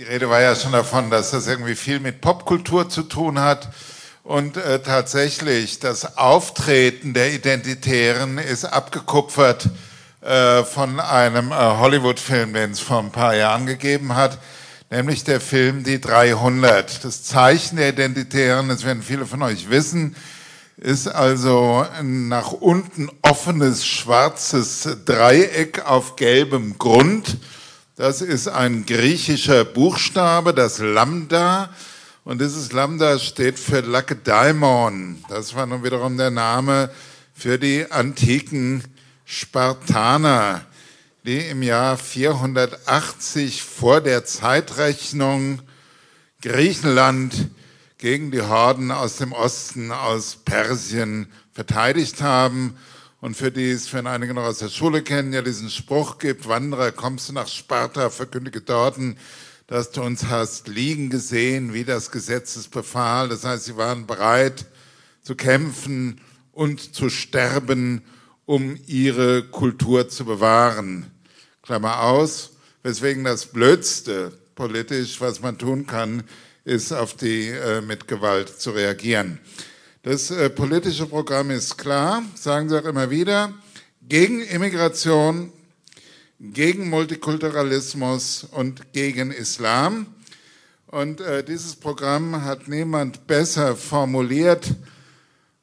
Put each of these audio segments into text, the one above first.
Die Rede war ja schon davon, dass das irgendwie viel mit Popkultur zu tun hat. Und äh, tatsächlich, das Auftreten der Identitären ist abgekupfert äh, von einem äh, Hollywood-Film, den es vor ein paar Jahren gegeben hat, nämlich der Film Die 300. Das Zeichen der Identitären, das werden viele von euch wissen, ist also ein nach unten offenes schwarzes Dreieck auf gelbem Grund das ist ein griechischer Buchstabe, das Lambda. Und dieses Lambda steht für Lakedaimon. Das war nun wiederum der Name für die antiken Spartaner, die im Jahr 480 vor der Zeitrechnung Griechenland gegen die Horden aus dem Osten, aus Persien verteidigt haben und für die es, wenn einige noch aus der Schule kennen, ja diesen Spruch gibt, Wanderer, kommst du nach Sparta, verkündige dort, dass du uns hast liegen gesehen, wie das Gesetz es befahl. Das heißt, sie waren bereit zu kämpfen und zu sterben, um ihre Kultur zu bewahren. Klammer aus, weswegen das Blödste politisch, was man tun kann, ist, auf die äh, mit Gewalt zu reagieren. Das äh, politische Programm ist klar, sagen Sie auch immer wieder, gegen Immigration, gegen Multikulturalismus und gegen Islam. Und äh, dieses Programm hat niemand besser formuliert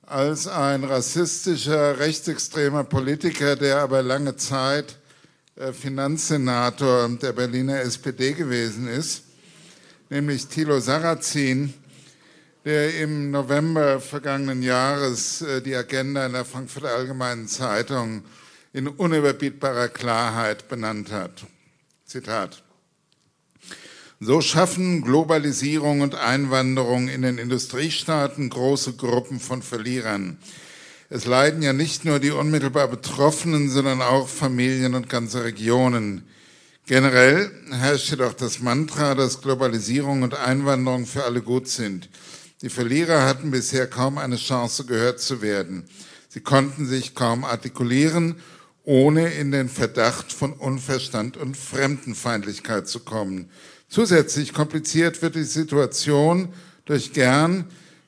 als ein rassistischer, rechtsextremer Politiker, der aber lange Zeit äh, Finanzsenator der Berliner SPD gewesen ist, nämlich Thilo Sarrazin der im November vergangenen Jahres äh, die Agenda in der Frankfurter Allgemeinen Zeitung in unüberbietbarer Klarheit benannt hat. Zitat. So schaffen Globalisierung und Einwanderung in den Industriestaaten große Gruppen von Verlierern. Es leiden ja nicht nur die unmittelbar Betroffenen, sondern auch Familien und ganze Regionen. Generell herrscht jedoch das Mantra, dass Globalisierung und Einwanderung für alle gut sind. Die Verlierer hatten bisher kaum eine Chance, gehört zu werden. Sie konnten sich kaum artikulieren, ohne in den Verdacht von Unverstand und Fremdenfeindlichkeit zu kommen. Zusätzlich kompliziert wird die Situation durch gern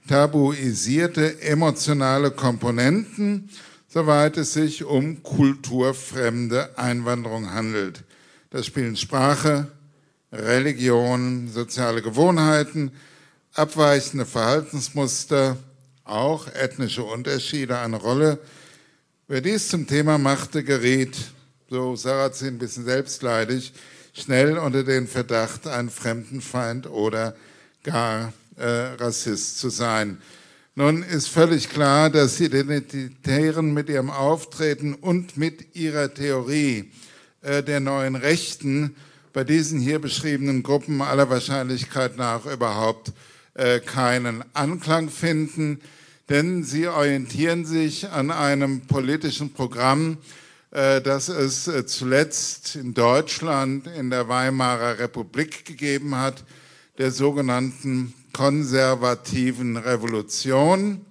tabuisierte emotionale Komponenten, soweit es sich um kulturfremde Einwanderung handelt. Da spielen Sprache, Religion, soziale Gewohnheiten, abweichende Verhaltensmuster, auch ethnische Unterschiede eine Rolle. Wer dies zum Thema machte, geriet, so Sarrazin ein bisschen selbstleidig, schnell unter den Verdacht, ein Fremdenfeind oder gar äh, Rassist zu sein. Nun ist völlig klar, dass Identitären mit ihrem Auftreten und mit ihrer Theorie äh, der neuen Rechten bei diesen hier beschriebenen Gruppen aller Wahrscheinlichkeit nach überhaupt äh, keinen Anklang finden, denn sie orientieren sich an einem politischen Programm, äh, das es äh, zuletzt in Deutschland in der Weimarer Republik gegeben hat, der sogenannten konservativen Revolution.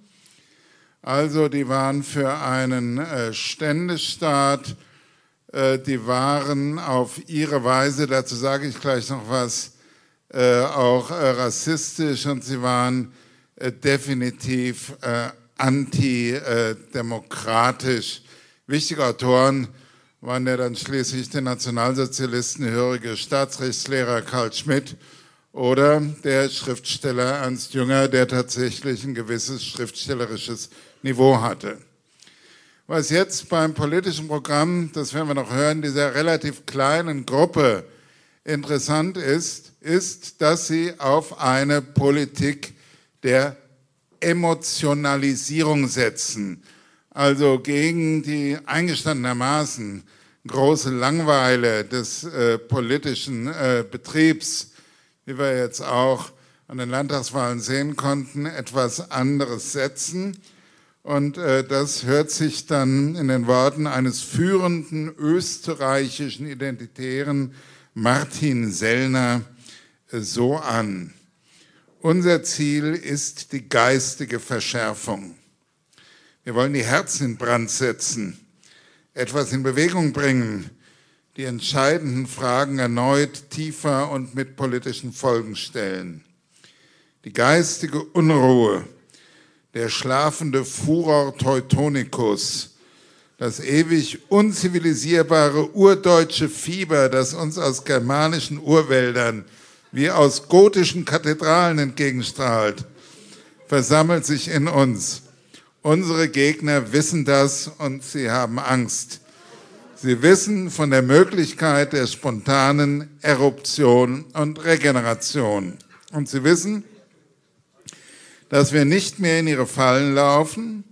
Also die waren für einen Ständestaat, die waren auf ihre Weise, dazu sage ich gleich noch was, äh, auch äh, rassistisch und sie waren äh, definitiv äh, antidemokratisch. Wichtige Autoren waren ja dann schließlich der Nationalsozialisten hörige Staatsrechtslehrer Karl Schmidt oder der Schriftsteller Ernst Jünger, der tatsächlich ein gewisses schriftstellerisches Niveau hatte. Was jetzt beim politischen Programm, das werden wir noch hören, dieser relativ kleinen Gruppe interessant ist, ist, dass sie auf eine Politik der Emotionalisierung setzen, also gegen die eingestandenermaßen große Langweile des äh, politischen äh, Betriebs, wie wir jetzt auch an den Landtagswahlen sehen konnten, etwas anderes setzen. Und äh, das hört sich dann in den Worten eines führenden österreichischen Identitären Martin Sellner so an. Unser Ziel ist die geistige Verschärfung. Wir wollen die Herzen in Brand setzen, etwas in Bewegung bringen, die entscheidenden Fragen erneut tiefer und mit politischen Folgen stellen. Die geistige Unruhe, der schlafende Furor Teutonicus, das ewig unzivilisierbare urdeutsche Fieber, das uns aus germanischen Urwäldern wie aus gotischen Kathedralen entgegenstrahlt, versammelt sich in uns. Unsere Gegner wissen das und sie haben Angst. Sie wissen von der Möglichkeit der spontanen Eruption und Regeneration. Und sie wissen, dass wir nicht mehr in ihre Fallen laufen,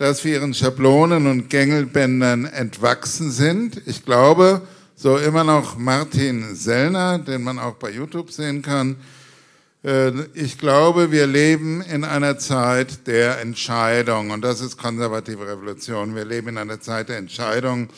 dass wir ihren Schablonen und Gängelbändern entwachsen sind. Ich glaube, so immer noch Martin Sellner, den man auch bei YouTube sehen kann. Äh, ich glaube, wir leben in einer Zeit der Entscheidung und das ist konservative Revolution. Wir leben in einer Zeit der Entscheidung.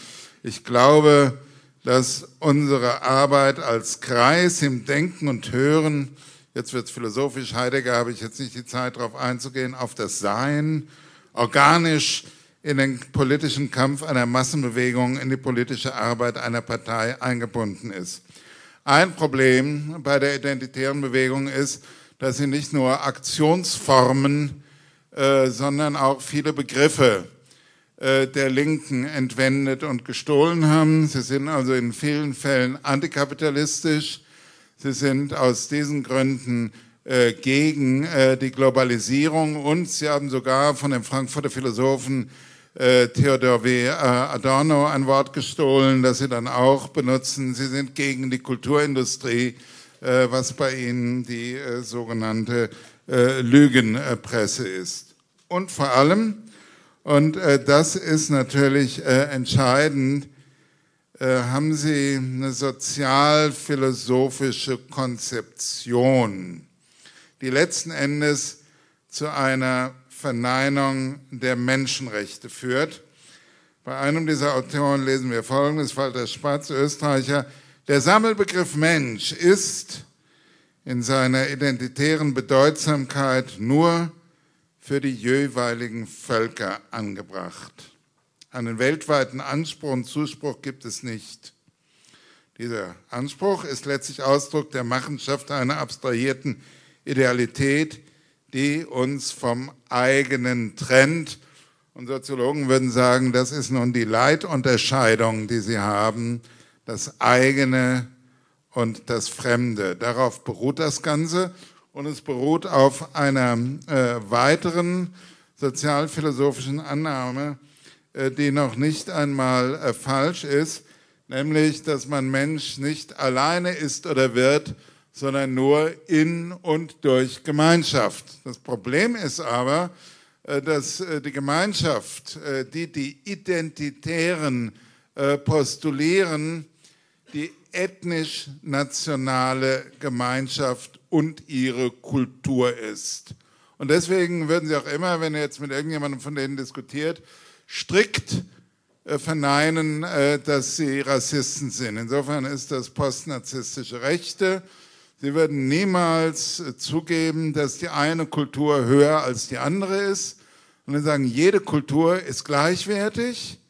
Ich glaube, dass unsere Arbeit als Kreis im Denken und Hören, jetzt wird es philosophisch, Heidegger habe ich jetzt nicht die Zeit darauf einzugehen, auf das Sein, organisch in den politischen Kampf einer Massenbewegung, in die politische Arbeit einer Partei eingebunden ist. Ein Problem bei der identitären Bewegung ist, dass sie nicht nur Aktionsformen, äh, sondern auch viele Begriffe äh, der Linken entwendet und gestohlen haben. Sie sind also in vielen Fällen antikapitalistisch. Sie sind aus diesen Gründen äh, gegen äh, die Globalisierung und sie haben sogar von dem Frankfurter Philosophen äh, Theodor W. Äh, Adorno ein Wort gestohlen, das sie dann auch benutzen. Sie sind gegen die Kulturindustrie, äh, was bei ihnen die äh, sogenannte Lügenpresse ist. Und vor allem, und das ist natürlich entscheidend, haben sie eine sozialphilosophische Konzeption die letzten Endes zu einer Verneinung der Menschenrechte führt. Bei einem dieser Autoren lesen wir folgendes, Walter Spatz, Österreicher, der Sammelbegriff Mensch ist in seiner identitären Bedeutsamkeit nur für die jeweiligen Völker angebracht. Einen weltweiten Anspruch und Zuspruch gibt es nicht. Dieser Anspruch ist letztlich Ausdruck der Machenschaft einer abstrahierten Idealität, die uns vom eigenen trennt. Und Soziologen würden sagen, das ist nun die Leitunterscheidung, die sie haben, das eigene und das Fremde. Darauf beruht das Ganze und es beruht auf einer äh, weiteren sozialphilosophischen Annahme, äh, die noch nicht einmal äh, falsch ist, nämlich, dass man Mensch nicht alleine ist oder wird, sondern nur in und durch Gemeinschaft. Das Problem ist aber, äh, dass äh, die Gemeinschaft, äh, die die Identitären postulieren, die ethnisch-nationale Gemeinschaft und ihre Kultur ist. Und deswegen würden sie auch immer, wenn ihr jetzt mit irgendjemandem von denen diskutiert, strikt verneinen, dass sie Rassisten sind. Insofern ist das postnarzisstische Rechte Sie würden niemals äh, zugeben, dass die eine Kultur höher als die andere ist. Und dann sagen, jede Kultur ist gleichwertig,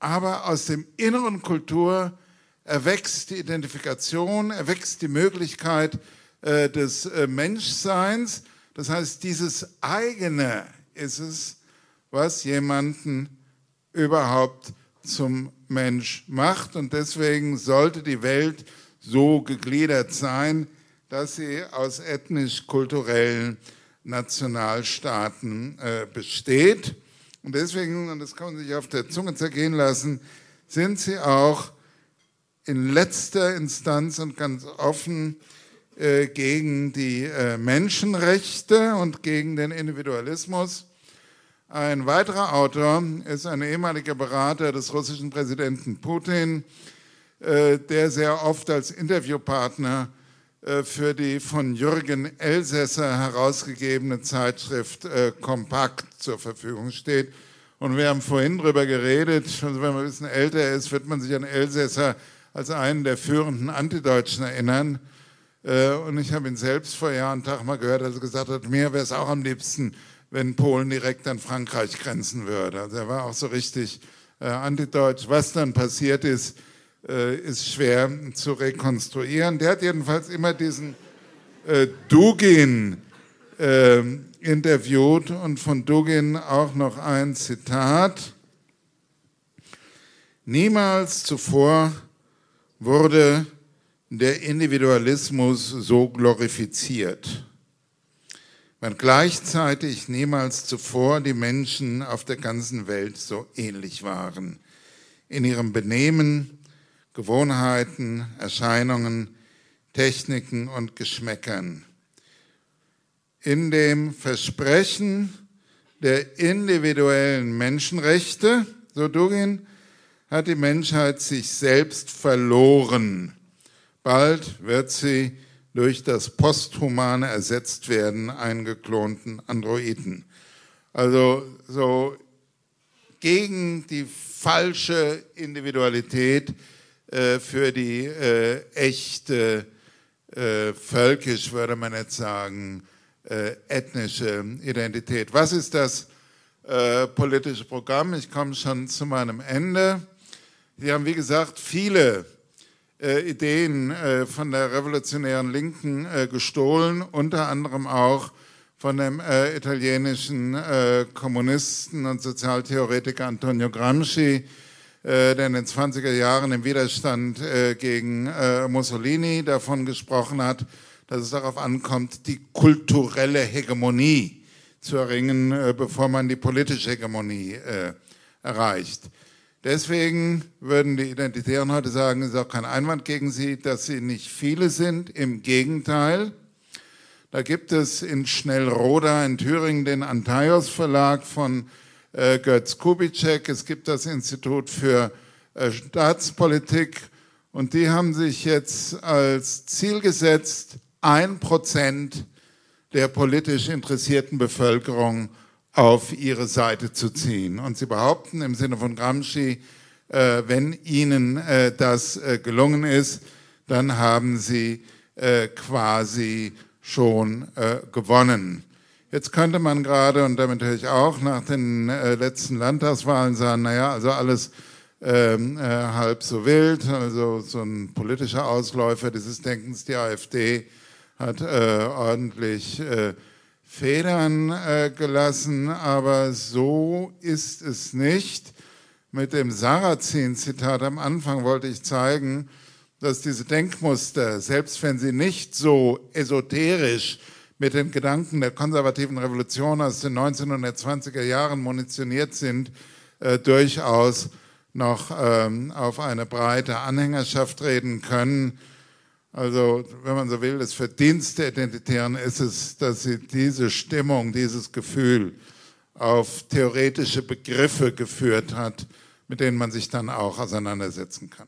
aber aus dem inneren Kultur erwächst die Identifikation, erwächst die Möglichkeit äh, des äh, Menschseins. Das heißt, dieses eigene ist es, was jemanden überhaupt zum Mensch macht. Und deswegen sollte die Welt so gegliedert sein, dass sie aus ethnisch-kulturellen Nationalstaaten äh, besteht. Und deswegen, und das kann man sich auf der Zunge zergehen lassen, sind sie auch in letzter Instanz und ganz offen äh, gegen die äh, Menschenrechte und gegen den Individualismus. Ein weiterer Autor ist ein ehemaliger Berater des russischen Präsidenten Putin, der sehr oft als Interviewpartner äh, für die von Jürgen Elsässer herausgegebene Zeitschrift äh, Kompakt zur Verfügung steht. Und wir haben vorhin darüber geredet, also wenn man ein bisschen älter ist, wird man sich an Elsässer als einen der führenden Antideutschen erinnern. Und ich habe ihn selbst vor Jahren Tag mal gehört, als er gesagt hat, mir wäre es auch am liebsten, wenn Polen direkt an Frankreich grenzen würde. Also er war auch so richtig antideutsch. Was dann passiert ist, äh, ist schwer zu rekonstruieren. Der hat jedenfalls immer diesen äh, Dugin äh, interviewt und von Dugin auch noch ein Zitat. Niemals zuvor wurde der Individualismus so glorifiziert, wenn gleichzeitig niemals zuvor die Menschen auf der ganzen Welt so ähnlich waren. In ihrem Benehmen, Gewohnheiten, Erscheinungen, Techniken und Geschmäckern. In dem Versprechen der individuellen Menschenrechte, so Dugin, hat die Menschheit sich selbst verloren. Bald wird sie durch das Posthumane ersetzt werden, einen geklonten Androiden. Also so gegen die falsche Individualität äh, für die äh, echte, äh, völkisch würde man jetzt sagen, äh, ethnische Identität. Was ist das äh, politische Programm? Ich komme schon zu meinem Ende. Sie haben, wie gesagt, viele Ideen von der revolutionären Linken gestohlen, unter anderem auch von dem äh, italienischen äh, Kommunisten und Sozialtheoretiker Antonio Gramsci, der in den 20er Jahren im Widerstand gegen Mussolini davon gesprochen hat, dass es darauf ankommt, die kulturelle Hegemonie zu erringen, bevor man die politische Hegemonie erreicht. Deswegen würden die Identitären heute sagen, es ist auch kein Einwand gegen sie, dass sie nicht viele sind. Im Gegenteil, da gibt es in Schnellroda in Thüringen den Antaios Verlag von äh, Götz Kubitschek. Es gibt das Institut für äh, Staatspolitik und die haben sich jetzt als Ziel gesetzt, ein Prozent der politisch interessierten Bevölkerung auf ihre Seite zu ziehen. Und sie behaupten im Sinne von Gramsci, äh, wenn ihnen äh, das äh, gelungen ist, dann haben sie äh, quasi schon äh, gewonnen. Jetzt könnte man gerade, und damit höre ich auch, nach den äh, letzten Landtagswahlen sagen, naja, also alles ähm, halb so wild, also so ein politischer Ausläufer dieses Denkens, die AfD hat ordentlich Federn äh, gelassen, aber so ist es nicht. Mit dem Sarrazin-Zitat am Anfang wollte ich zeigen, dass diese Denkmuster, selbst wenn sie nicht so esoterisch mit den Gedanken der konservativen Revolution aus den 1920er Jahren munitioniert sind, äh, durchaus noch ähm, auf eine breite Anhängerschaft reden können. Also, wenn man so will, das Verdienst der Identitären ist es, dass sie diese Stimmung, dieses Gefühl auf theoretische Begriffe geführt hat, mit denen man sich dann auch auseinandersetzen kann.